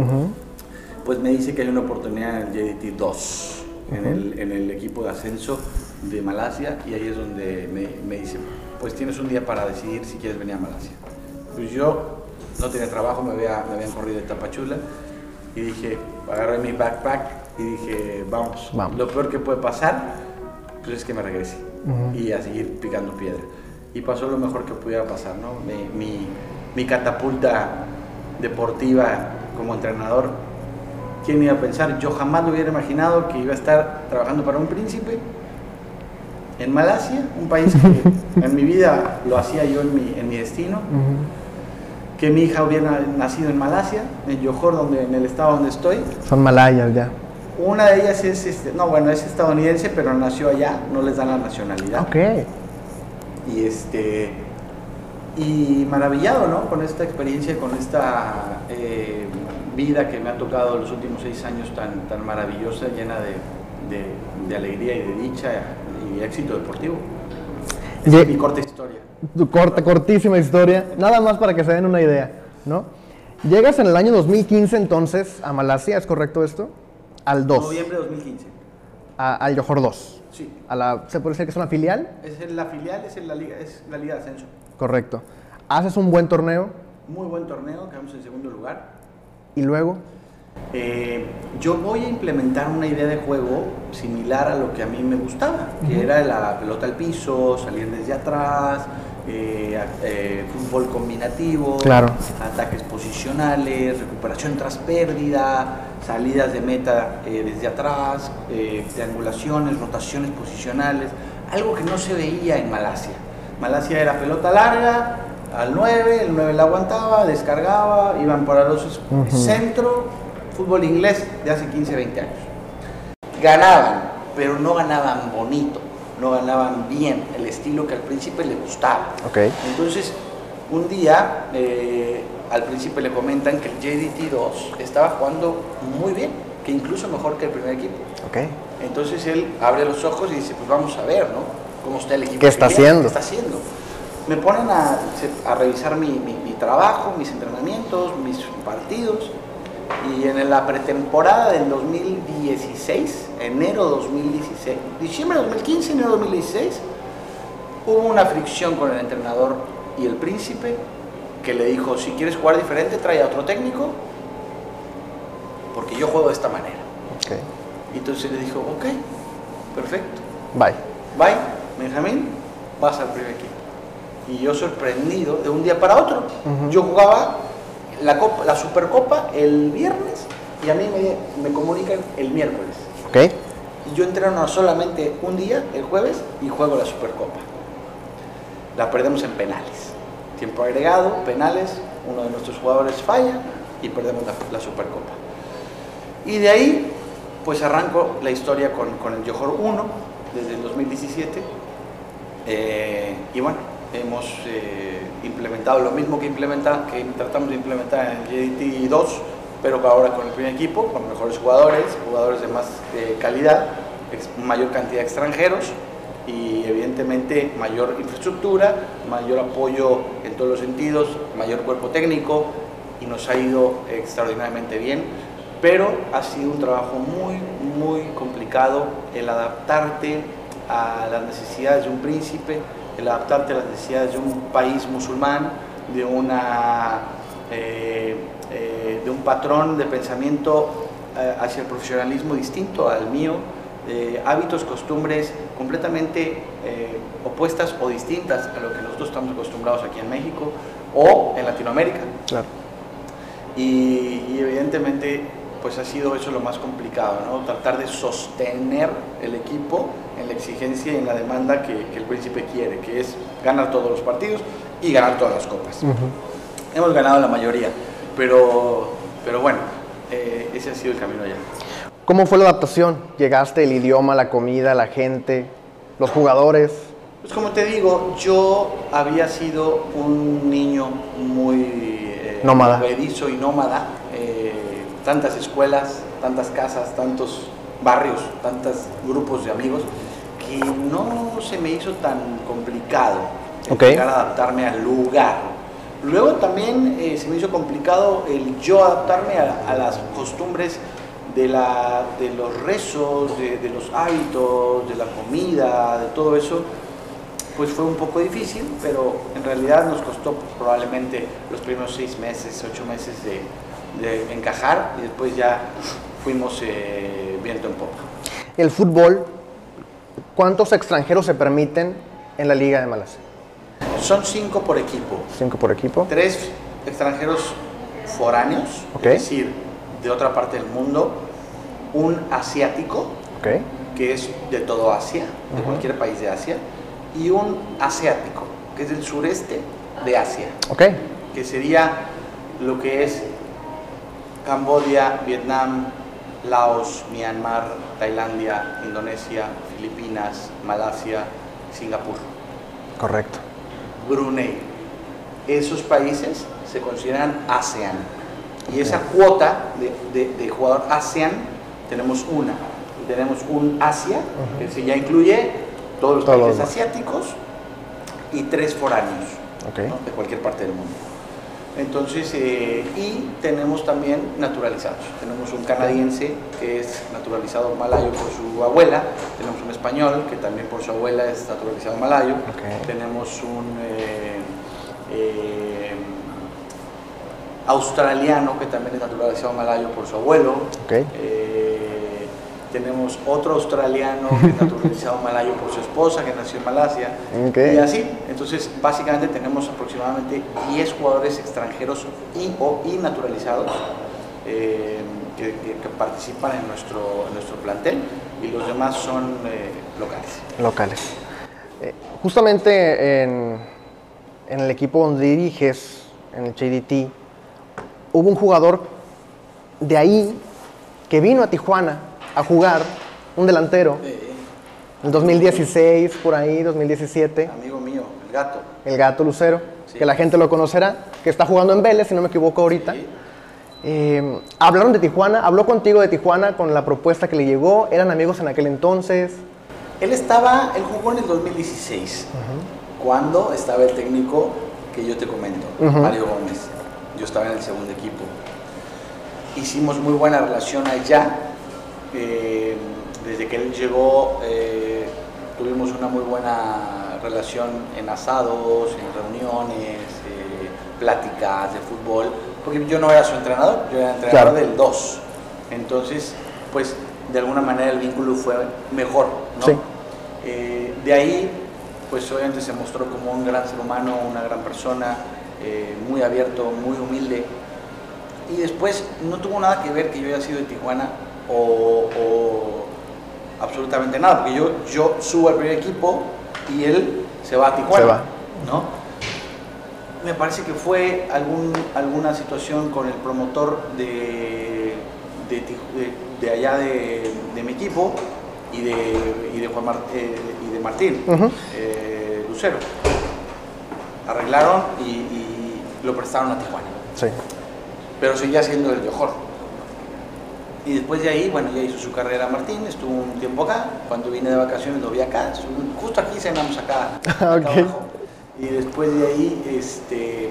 Pues me dice que hay una oportunidad en el JDT 2, en, el, en el equipo de ascenso de Malasia, y ahí es donde me, me dice, pues tienes un día para decidir si quieres venir a Malasia. Pues yo no tenía trabajo, me, había, me habían corrido de Tapachula, y dije, agarré mi backpack y dije, vamos, Vamos. lo peor que puede pasar, pues es que me regrese, y a seguir picando piedra. Y pasó lo mejor que pudiera pasar, ¿no? Mi, mi, mi catapulta deportiva como entrenador ¿Quién iba a pensar? Yo jamás lo hubiera imaginado que iba a estar trabajando para un príncipe en Malasia, un país que en mi vida lo hacía yo en mi, en mi destino, Ujú. que mi hija hubiera nacido en Malasia, en Johor, donde, en el estado donde estoy. Son malayas ya. Una de ellas es, este, no, bueno, es estadounidense, pero nació allá, no les dan la nacionalidad. Ok. Y este y maravillado, ¿no? Con esta experiencia, con esta eh, vida que me ha tocado los últimos seis años tan, tan maravillosa, llena de, de- de alegría y de dicha y éxito deportivo. Esa es mi corta historia. Tu corta, cortísima historia. Nada más para que se den una idea, ¿no? Llegas en el año 2015 entonces a Malasia, ¿es correcto esto? Al 2. Noviembre de 2015. a- al Johor 2. Sí. A la, ¿Se puede decir que es una filial? Es la filial, es en la liga, es la liga de ascenso. Correcto. Haces un buen torneo Muy buen torneo, quedamos en segundo lugar. Y luego. Eh, yo voy a implementar una idea de juego similar a lo que a mí me gustaba, que era la pelota al piso, salir desde atrás, eh, eh, fútbol combinativo, Claro. ataques posicionales, recuperación tras pérdida, salidas de meta desde atrás, triangulaciones, rotaciones posicionales, algo que no se veía en Malasia. Malasia era pelota larga, al 9, el 9 la aguantaba, descargaba, iban para los centro, fútbol inglés de hace 15, 20 años. Ganaban, pero no ganaban bonito, no ganaban bien, el estilo que al príncipe le gustaba. Ok. Entonces, un día eh, al príncipe le comentan que el JDT2 estaba jugando muy bien, que incluso mejor que el primer equipo. Ok. Entonces él abre los ojos y dice, pues vamos a ver, ¿no? ¿Cómo está el equipo? ¿Qué está haciendo? ¿Qué está haciendo? Me ponen a, a revisar mi, mi- mi trabajo, mis entrenamientos, mis partidos. Y en la pretemporada del 2016, enero 2016, diciembre 2015, enero 2016, hubo una fricción con el entrenador y el príncipe que le dijo, si quieres jugar diferente, trae a otro técnico, porque yo juego de esta manera. Ok. Y entonces le dijo, ok, perfecto. Bye. Bye, Benjamín, vas al primer equipo. Y yo sorprendido de un día para otro. Yo jugaba la, copa, la Supercopa el viernes y a mí me, me comunican el miércoles. Ok. Y yo entreno solamente un día, el jueves, y juego la Supercopa. La perdemos en penales. Tiempo agregado, penales, uno de nuestros jugadores falla y perdemos la, la Supercopa. Y de ahí, pues arranco la historia con, con el Johor 1 desde el 2017. Eh, y bueno, hemos eh, implementado lo mismo que, implementa, que tratamos de implementar en el JDT 2, pero ahora con el primer equipo, con mejores jugadores, jugadores de más eh, calidad, mayor cantidad de extranjeros y evidentemente mayor infraestructura, mayor apoyo en todos los sentidos, mayor cuerpo técnico y nos ha ido extraordinariamente bien, pero ha sido un trabajo muy, muy complicado el adaptarte a las necesidades de un príncipe, el adaptarte a las necesidades de un país musulmán, de una eh, eh, de un patrón de pensamiento eh, hacia el profesionalismo distinto al mío, hábitos, costumbres completamente opuestas o distintas a lo que nosotros estamos acostumbrados aquí en México o en Latinoamérica. Claro. Y, y evidentemente pues ha sido eso lo más complicado, ¿no? Tratar de sostener el equipo en la exigencia y en la demanda que, que el príncipe quiere, que es ganar todos los partidos y ganar todas las copas. Hemos ganado la mayoría, pero, pero bueno, eh, ese ha sido el camino allá. ¿Cómo fue la adaptación? ¿Llegaste el idioma, la comida, la gente, los jugadores? Pues como te digo, yo había sido un niño muy eh, Nómada. y nómada. eh, tantas escuelas, tantas casas, tantos barrios, tantos grupos de amigos, que no se me hizo tan complicado el Ok. llegar a adaptarme al lugar. Luego también eh, se me hizo complicado el yo adaptarme a, a las costumbres de, la, de los rezos, de, de los hábitos, de la comida, de todo eso, pues fue un poco difícil, pero en realidad nos costó probablemente los primeros seis meses, ocho meses de, de encajar y después ya fuimos eh, viento en popa. El fútbol, ¿cuántos extranjeros se permiten en la Liga de Malasia? Son cinco por equipo, Cinco por equipo. tres extranjeros foráneos, es decir, de otra parte del mundo, un asiático, que es de todo Asia, de cualquier país de Asia, y un asiático, que es del sureste de Asia. Ok. que sería lo que es Camboya, Vietnam, Laos, Myanmar, Tailandia, Indonesia, Filipinas, Malasia, Singapur, Correcto. Brunei. Esos países se consideran ASEAN. Y esa cuota de, de- de jugador ASEAN tenemos una. Tenemos un Asia, que se ya incluye todos los Todos países asiáticos y tres foráneos de cualquier parte del mundo. Entonces, eh, y tenemos también naturalizados. Tenemos un canadiense que es naturalizado malayo por su abuela, tenemos un español que también por su abuela es naturalizado malayo, tenemos un eh, eh, australiano que también es naturalizado malayo por su abuelo, Ok. Tenemos otro australiano que es naturalizado malayo por su esposa que nació en Malasia. Y así, entonces básicamente tenemos aproximadamente 10 jugadores extranjeros y o y naturalizados eh, que, que- que participan en nuestro, en nuestro plantel y los demás son eh, locales. Locales. Eh, justamente en en el equipo donde diriges, en el JDT, hubo un jugador de ahí que vino a Tijuana a jugar, un delantero, en 2016, por ahí, 2017, Amigo mío, el gato. el gato Lucero, Sí. que la gente lo conocerá, que está jugando en Vélez, si no me equivoco ahorita. Sí. Eh, hablaron de Tijuana, habló contigo de Tijuana con la propuesta que le llegó, eran amigos en aquel entonces. Él estaba, él jugó en el 2016, cuando estaba el técnico que yo te comento. Mario Gómez. Yo estaba en el segundo equipo. Hicimos muy buena relación allá. Eh, desde que él llegó, eh, tuvimos una muy buena relación en asados, en reuniones, eh, pláticas de fútbol, porque yo no era su entrenador, yo era entrenador Claro. del 2. Entonces, pues de alguna manera el vínculo fue mejor, ¿no? Sí. Eh, de ahí, pues obviamente se mostró como un gran ser humano, una gran persona, muy abierto, muy humilde. Y después no tuvo nada que ver que yo haya sido de Tijuana o, o absolutamente nada, porque yo, yo subo al primer equipo y él se va a Tijuana. Se va. ¿no? Me parece que fue algún, alguna situación con el promotor de, de, de- de allá de, de mi equipo y de, y de, Juan Mar- eh, y de Martín, eh, Lucero. Arreglaron y, y lo prestaron a Tijuana Sí. pero seguía siendo el mejor. Y después de ahí, bueno, ya hizo su carrera Martín, estuvo un tiempo acá, cuando vine de vacaciones lo vi acá, justo aquí cenamos acá, acá Ok. abajo. Y después de ahí, este,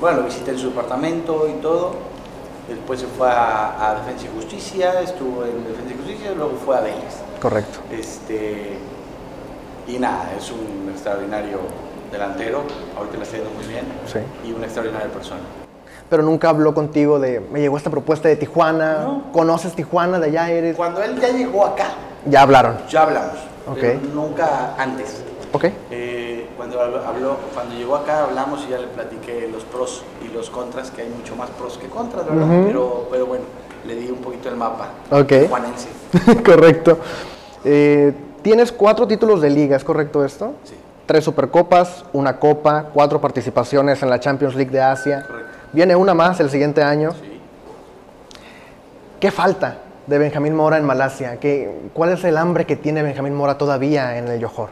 bueno, visité en su departamento y todo, después se fue a, a Defensa y Justicia, estuvo en Defensa y Justicia, luego fue a Vélez. Correcto. Este, y nada, es un extraordinario delantero, ahorita le está yendo muy bien, Sí. y una extraordinaria persona. Pero nunca habló contigo de, me llegó esta propuesta de Tijuana, No. conoces Tijuana, de allá eres. Cuando él ya llegó acá, Ya hablaron. ya hablamos, Ok. pero nunca antes. Ok. Eh, cuando habló, cuando llegó acá hablamos y ya le platiqué los pros y los contras, que hay mucho más pros que contras, ¿verdad? Pero, pero bueno, le di un poquito el mapa. Ok. Juanense. correcto. Eh, tienes cuatro títulos de liga, ¿es correcto esto? Sí, Tres supercopas, una copa, cuatro participaciones en la Champions League de Asia. correcto. Viene una más el siguiente año. Sí. ¿Qué falta de Benjamín Mora en Malasia? ¿Qué, ¿Cuál es el hambre que tiene Benjamín Mora todavía en el Johor?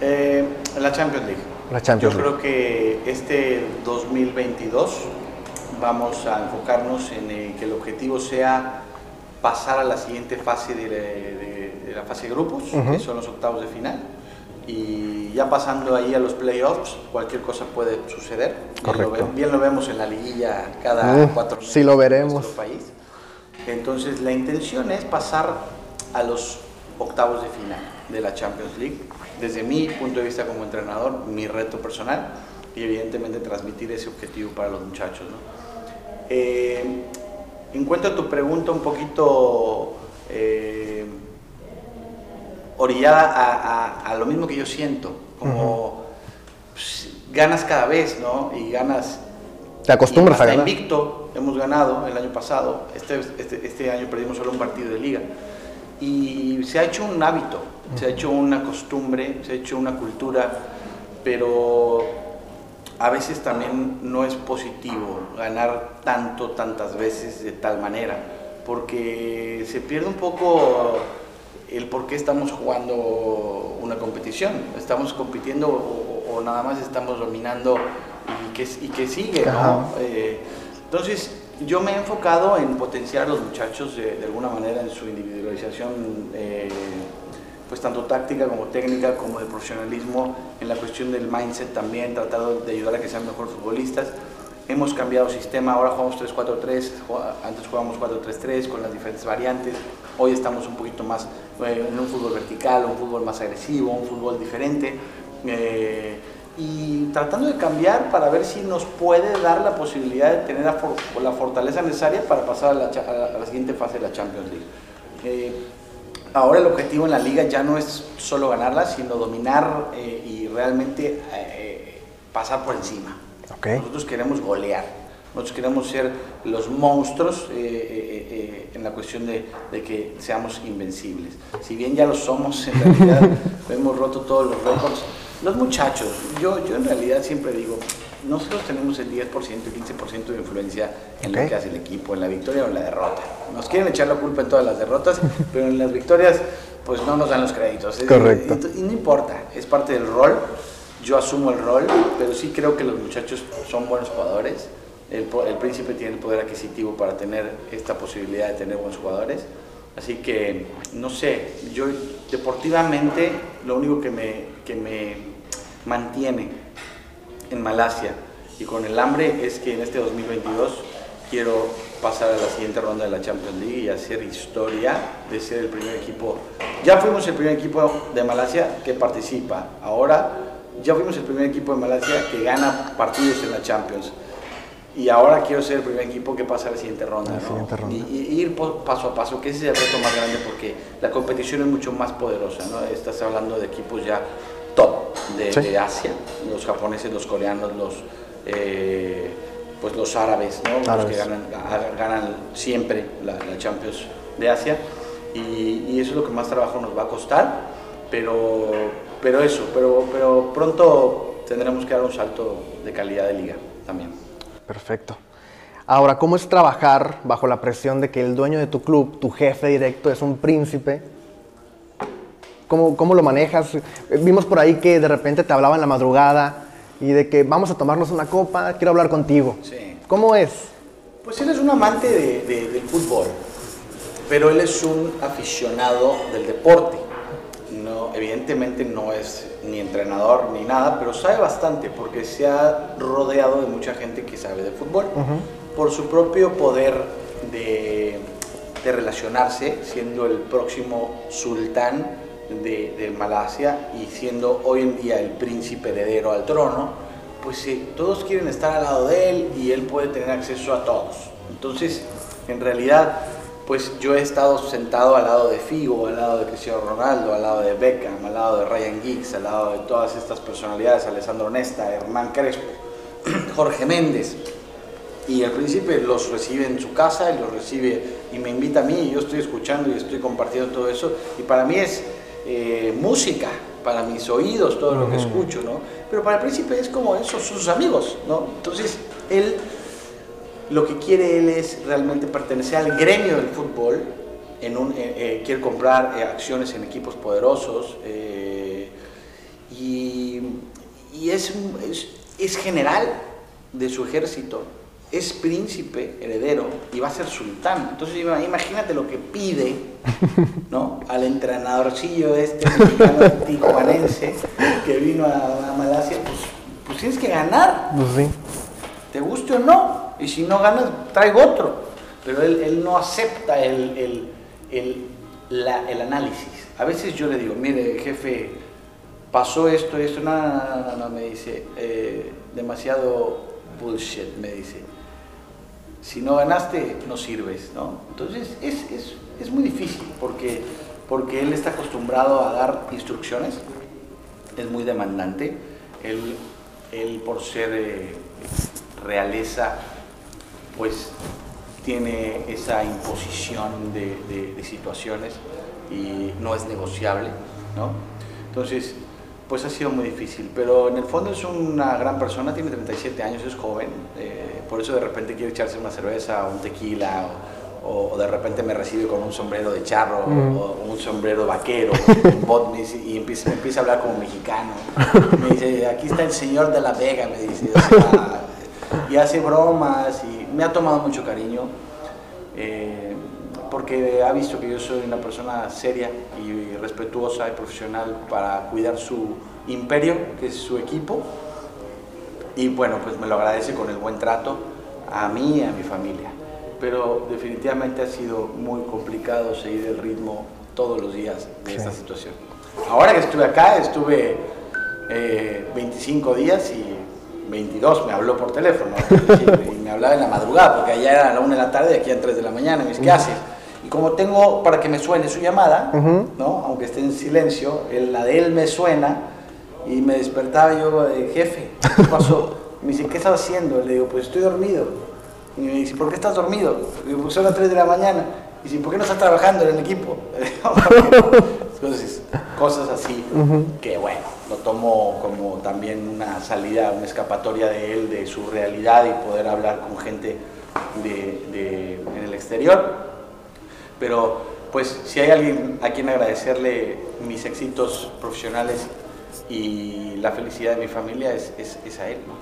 Eh, la Champions League. La Champions Yo League. creo que este 2022 vamos a enfocarnos en eh, que el objetivo sea pasar a la siguiente fase de, de- de la fase de grupos, que son los octavos de final. Y ya pasando ahí a los playoffs, cualquier cosa puede suceder. Bien lo, bien vemos en la liguilla cada Mm, cuatro meses sí lo en veremos. nuestro país. Entonces la intención es pasar a los octavos de final de la Champions League. Desde mi punto de vista como entrenador, mi reto personal y evidentemente transmitir ese objetivo para los muchachos. ¿no? Eh, en cuanto a tu pregunta un poquito eh, orillada a, a- a lo mismo que yo siento, como pues, ganas cada vez, ¿no? Y ganas ¿Te acostumbras y a ganar? invicto, hemos ganado el año pasado, este, este, este año perdimos solo un partido de liga. Y se ha hecho un hábito, se ha hecho una costumbre, se ha hecho una cultura, pero a veces también no es positivo ganar tanto, tantas veces de tal manera, porque se pierde un poco el por qué estamos jugando una competición. Estamos compitiendo o, o nada más estamos dominando y que, y que sigue. ¿no? Eh, entonces, yo me he enfocado en potenciar a los muchachos de, de alguna manera en su individualización, eh, pues tanto táctica como técnica, como de profesionalismo, en la cuestión del mindset también, tratado de ayudar a que sean mejores futbolistas. Hemos cambiado sistema, ahora jugamos 3-4-3, jugá- antes jugábamos 4-3-3 con las diferentes variantes, hoy estamos un poquito más eh, en un fútbol vertical, un fútbol más agresivo, un fútbol diferente. eh, y tratando de cambiar para ver si nos puede dar la posibilidad de tener la, for- la fortaleza necesaria para pasar a la, a la- siguiente fase de la Champions League. Eh, ahora el objetivo en la liga ya no es solo ganarla, sino dominar y realmente pasar por encima. Nosotros queremos golear, nosotros queremos ser los monstruos eh, eh, eh, en la cuestión de, de que seamos invencibles. Si bien ya lo somos, en realidad hemos roto todos los récords, Los muchachos, yo, yo en realidad siempre digo, nosotros tenemos el 10%, el 15% de influencia en lo que hace el equipo, en la victoria o en la derrota. Nos quieren echar la culpa en todas las derrotas, pero en las victorias pues no nos dan los créditos. Correcto. Y, no importa, es parte del rol. Yo asumo el rol, pero sí creo que los muchachos son buenos jugadores. El, el príncipe tiene el poder adquisitivo para tener esta posibilidad de tener buenos jugadores. Así que, no sé, yo deportivamente lo único que me, que me mantiene en Malasia y con el hambre es que en este 2022 quiero pasar a la siguiente ronda de la Champions League y hacer historia de ser el primer equipo. Ya fuimos el primer equipo de Malasia que participa. Ahora ya fuimos el primer equipo de Malasia que gana partidos en la Champions. Y ahora quiero ser el primer equipo que pasa a la siguiente ronda. Y, ir paso a paso, que ese es el reto más grande porque la competición es mucho más poderosa. ¿no? Estás hablando de equipos ya top de, Asia, los japoneses, los coreanos, los, eh, pues los árabes, ¿no? los que ganan, ganan siempre la, Champions de Asia. Y, eso es lo que más trabajo nos va a costar, pero, pero eso, pero, pero pronto tendremos que dar un salto de calidad de liga también. Perfecto. Ahora, ¿cómo es trabajar bajo la presión de que el dueño de tu club, tu jefe directo, es un príncipe ¿Cómo, ¿Cómo, lo manejas? Vimos por ahí que de repente te hablaba en la madrugada y de que vamos a tomarnos una copa, quiero hablar contigo. Sí. ¿Cómo es? Pues él es un amante del fútbol, pero él es un aficionado del deporte. No, evidentemente no es ni entrenador ni nada, pero sabe bastante porque se ha rodeado de mucha gente que sabe de fútbol. Por su propio poder de, de relacionarse, siendo el próximo sultán de, Malasia y siendo hoy en día el príncipe heredero al trono, pues todos quieren estar al lado de él y él puede tener acceso a todos. Entonces, en realidad, pues yo he estado sentado al lado de Figo, al lado de Cristiano Ronaldo, al lado de Beckham, al lado de Ryan Giggs, al lado de todas estas personalidades, Alessandro Nesta, Hernán Crespo, Jorge Méndez. Y el príncipe los recibe en su casa y los recibe y me invita a mí y yo estoy escuchando y estoy compartiendo todo eso. Y para mí es, eh, música para mis oídos, todo lo que escucho, ¿no? Pero para el príncipe es como esos sus amigos, ¿no? Entonces, él, lo que quiere él es realmente pertenecer al gremio del fútbol, en un, eh, eh, quiere comprar acciones en equipos poderosos, y, y es, es, es general de su ejército, es príncipe heredero y va a ser sultán. Entonces imagínate lo que pide ¿no? al entrenadorcillo este mexicano tijuanense que vino a, Malasia, pues, pues, tienes que ganar. Pues Te guste o no. Y si no ganas, traigo otro. Pero él, no acepta el, el, análisis. A veces yo le digo, mire, jefe, pasó esto, esto, no, no, no, no, me dice, eh, demasiado bullshit, me dice si no ganaste, no sirves, ¿no? Entonces es, es, es, muy difícil porque, porque él está acostumbrado a dar instrucciones, es muy demandante, él, él por ser eh, realeza, pues tiene esa imposición de, de, situaciones y no es negociable, ¿no? Entonces, pues ha sido muy difícil, pero en el fondo es una gran persona, tiene 37 años, es joven. Eh, por eso de repente quiere echarse una cerveza o un tequila o, de repente me recibe con un sombrero de charro mm. o, un sombrero vaquero un y empieza, me empieza a hablar como mexicano. Me dice, aquí está el señor de la Vega, me dice. y hace bromas y me ha tomado mucho cariño. Eh, porque ha visto que yo soy una persona seria y respetuosa y profesional para cuidar su imperio, que es su equipo, y bueno, pues me lo agradece con el buen trato a mí y a mi familia. Pero definitivamente ha sido muy complicado seguir el ritmo todos los días de esta situación. Ahora que estuve acá, estuve 25 eh, días y 22 me habló por teléfono. me hablaba en la madrugada, porque allá era a la 1 de la tarde y aquí a 3 de la mañana. Me dice, ¿qué haces? Y como tengo para que me suene su llamada, ¿no? aunque esté en silencio, la de él me suena y me despertaba yo, eh, jefe, ¿qué pasó? Me dice, ¿qué estás haciendo? Le digo, pues estoy dormido. Y me dice, ¿por qué estás dormido? Le digo, pues son las 3 de la mañana. Y dice, ¿por qué no estás trabajando en el equipo? Entonces, cosas así que bueno, lo tomo como también una salida, una escapatoria de él, de su realidad y poder hablar con gente de, de- en el exterior. Pero pues si hay alguien a quien agradecerle mis éxitos profesionales y la felicidad de mi familia es, es- es a él, ¿no?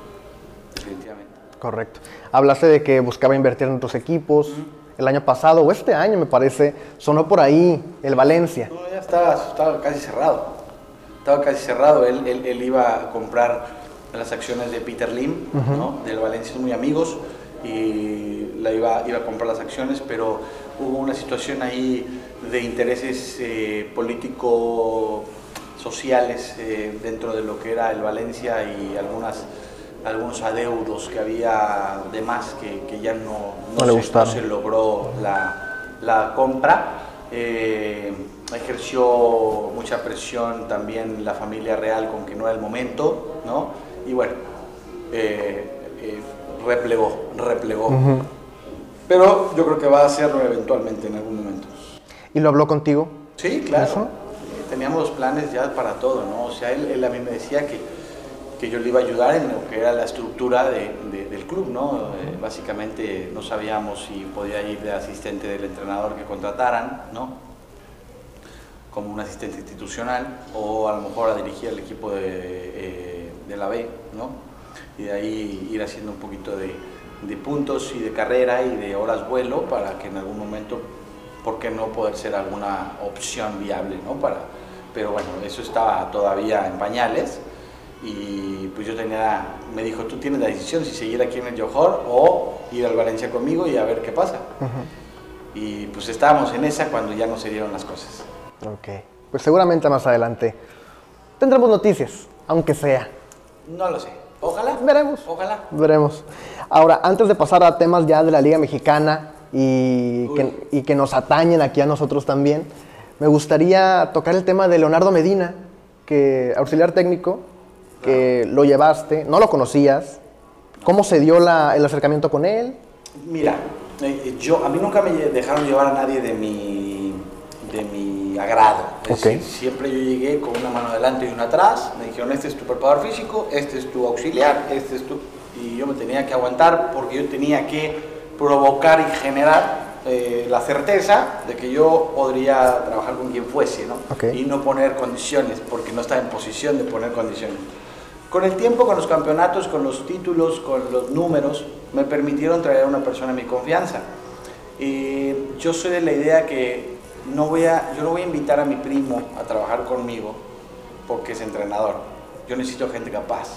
Definitivamente. Correcto. Hablaste de que buscaba invertir en otros equipos. El año pasado, o este año me parece, sonó por ahí el Valencia. No, ya estaba, estaba casi cerrado. Estaba casi cerrado. Él, él- él iba a comprar las acciones de Peter Lim, ¿no? del Valencia, son muy amigos, y la iba, iba a comprar las acciones, pero hubo una situación ahí de intereses eh, político-sociales eh, dentro de lo que era el Valencia y algunas algunos adeudos que había de más que, que ya no, No le se- gustaron. se logró la, la compra. Eh, ejerció mucha presión también la familia real con que no era el momento, ¿no? Y bueno, eh, eh, replegó, replegó. Pero yo creo que va a hacerlo eventualmente en algún momento. ¿Y lo habló contigo? Sí, claro. ¿Eso? Eh, Teníamos planes ya para todo, ¿no? O sea, él, él a mí me decía que, que yo le iba a ayudar en lo que era la estructura de- de- del club, ¿no? Eh, básicamente no sabíamos si podía ir de asistente del entrenador que contrataran, ¿no? Como un asistente institucional o a lo mejor a dirigir el equipo de, eh, de la B, ¿no? Y de ahí ir haciendo un poquito de, de puntos y de carrera y de horas vuelo para que en algún momento ¿por qué no poder ser alguna opción viable, ¿no? Para, pero bueno, eso estaba todavía en pañales y pues yo tenía, me dijo, tú tienes la decisión si seguir aquí en el Johor o ir al Valencia conmigo y a ver qué pasa. Y pues estábamos en esa cuando ya no se dieron las cosas. Ok. Pues seguramente más adelante tendremos noticias, aunque sea. No lo sé. Ojalá. Veremos. Ojalá. Veremos. Ahora, antes de pasar a temas ya de la Liga Mexicana y que, y que nos atañen aquí a nosotros también, me gustaría tocar el tema de Leonardo Medina, que auxiliar técnico, que lo llevaste, no lo conocías. ¿Cómo se dio la- el acercamiento con él? Mira, eh, yo, a mí nunca me dejaron llevar a nadie de mi, de mi agrado. Es Ok. decir, siempre yo llegué con una mano adelante y una atrás. Me dijeron, este es tu preparador físico, este es tu auxiliar, este es tu... Y yo me tenía que aguantar porque yo tenía que provocar y generar eh, la certeza de que yo podría trabajar con quien fuese, ¿no? Ok. Y no poner condiciones, porque no estaba en posición de poner condiciones. Con el tiempo, con los campeonatos, con los títulos, con los números, me permitieron traer a una persona de mi confianza. Y yo soy de la idea que no voy a, yo no voy a invitar a mi primo a trabajar conmigo porque es entrenador. Yo necesito gente capaz.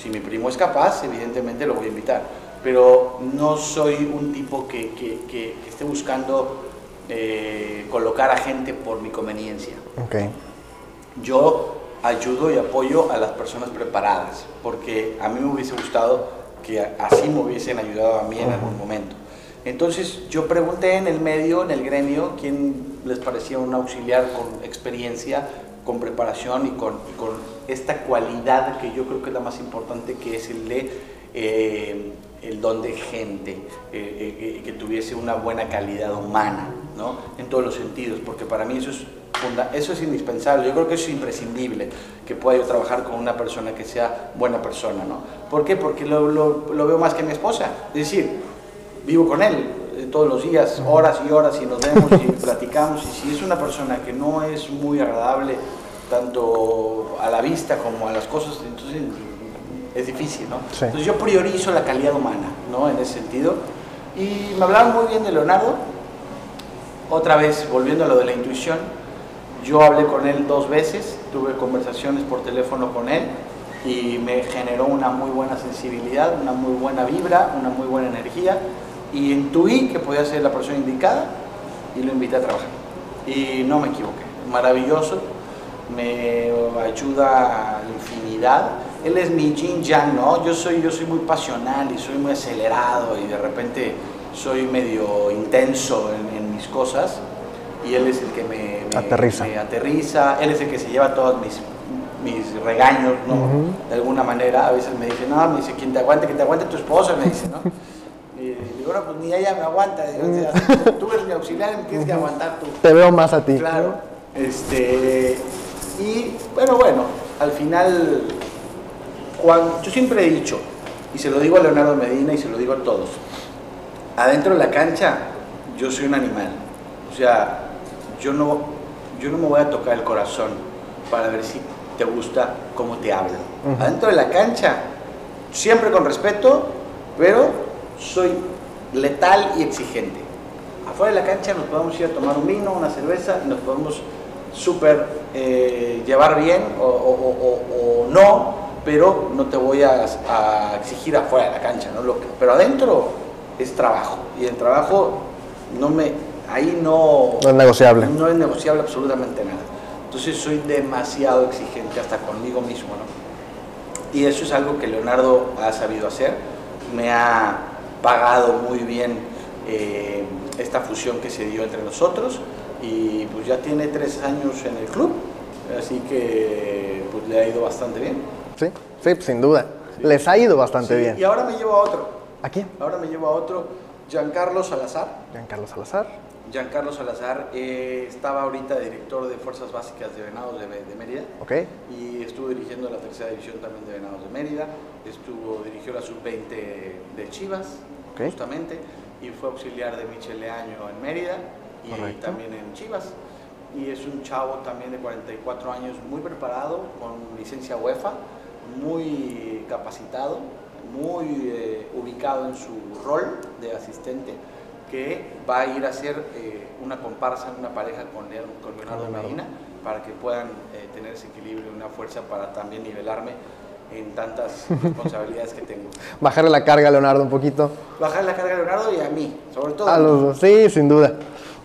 Si mi primo es capaz, evidentemente lo voy a invitar. Pero no soy un tipo que, que- que- que esté buscando eh, colocar a gente por mi conveniencia Ok. yo ayudo y apoyo a las personas preparadas, porque a mí me hubiese gustado que así me hubiesen ayudado a mí en algún momento. Entonces yo pregunté en el medio, en el gremio, quién les parecía un auxiliar con experiencia, con preparación y con, y con esta cualidad que yo creo que es la más importante, que es el de eh, el don de gente, eh, eh, eh, que tuviese una buena calidad humana, ¿no? En todos los sentidos, porque para mí eso es, funda- eso es indispensable, yo creo que eso es imprescindible, que pueda yo trabajar con una persona que sea buena persona, ¿no? ¿Por qué? Porque lo, lo- lo veo más que mi esposa, es decir, vivo con él eh, todos los días, horas y horas, y nos vemos y platicamos, y si es una persona que no es muy agradable, tanto a la vista como a las cosas, entonces es difícil, ¿no? Sí. Entonces yo priorizo la calidad humana, ¿no? En ese sentido. Y me hablaron muy bien de Leonardo. Otra vez, volviendo a lo de la intuición, yo hablé con él dos veces, tuve conversaciones por teléfono con él y me generó una muy buena sensibilidad, una muy buena vibra, una muy buena energía y intuí que podía ser la persona indicada y lo invité a trabajar. Y no me equivoqué, maravilloso, me ayuda a infinidad. Él es mi yin yang, ¿no? Yo soy, yo soy muy pasional y soy muy acelerado y de repente soy medio intenso en, en mis cosas y él es el que me, Aterriza. me aterriza, él es el que se lleva todos mis, mis regaños, ¿no? De alguna manera, a veces me dice, no, me dice, quien te aguante, que te aguante tu esposa, me dice, ¿no? Y digo, no, pues ni ella me aguanta, digo, tú eres mi auxiliar y me tienes que aguantar tú. Te veo más a ti. Claro. Este, y, pero bueno, al final, cuando, yo siempre he dicho, y se lo digo a Leonardo Medina y se lo digo a todos, adentro de la cancha yo soy un animal. O sea, yo no, yo no me voy a tocar el corazón para ver si te gusta cómo te hablan. Adentro de la cancha, siempre con respeto, pero soy letal y exigente. Afuera de la cancha nos podemos ir a tomar un vino, una cerveza, y nos podemos súper eh, llevar bien o, o- o- o no, pero no te voy a, a exigir afuera de la cancha, ¿no? Lo que- pero adentro es trabajo y el trabajo no me, ahí no, No es negociable. no es negociable absolutamente nada. Entonces soy demasiado exigente hasta conmigo mismo, ¿no? Y eso es algo que Leonardo ha sabido hacer. Me ha pagado muy bien eh, esta fusión que se dio entre nosotros y pues ya tiene tres años en el club, así que pues le ha ido bastante bien. Sí, sí, sin duda. Les ha ido bastante Sí, bien. Y ahora me llevo a otro, ¿A quién? ahora me llevo a otro, Giancarlo Salazar. Giancarlo Salazar. Giancarlo Salazar eh, estaba ahorita director de Fuerzas Básicas de Venados de, de Mérida Ok. y estuvo dirigiendo la tercera división también de Venados de Mérida, estuvo, dirigió la sub-20 de Chivas, justamente, y fue auxiliar de Michel Leaño en Mérida y Correcto. también en Chivas. Y es un chavo también de 44 años, muy preparado, con licencia UEFA, muy capacitado, muy eh, ubicado en su rol de asistente, que va a ir a hacer eh, una comparsa, una pareja con, Leon- con Leonardo. Medina, para que puedan eh, tener ese equilibrio y una fuerza para también nivelarme en tantas responsabilidades que tengo. Bajarle la carga a Leonardo un poquito. Bajar la carga a Leonardo y a mí, sobre todo. A los dos. Sí, sin duda.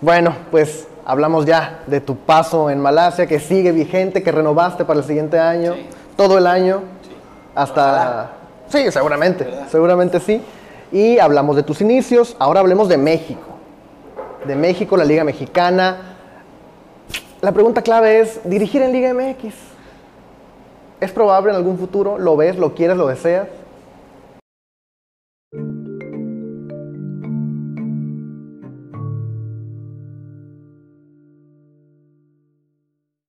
Bueno, pues hablamos ya de tu paso en Malasia, que sigue vigente, que renovaste para el siguiente año, Sí. todo el año, Sí. hasta... Ojalá. Sí, seguramente, ¿Verdad? seguramente sí. Y hablamos de tus inicios, ahora hablemos de México. De México, la Liga Mexicana. La pregunta clave es, ¿dirigir en Liga MX? ¿Es probable en algún futuro? ¿Lo ves, lo quieres, lo deseas?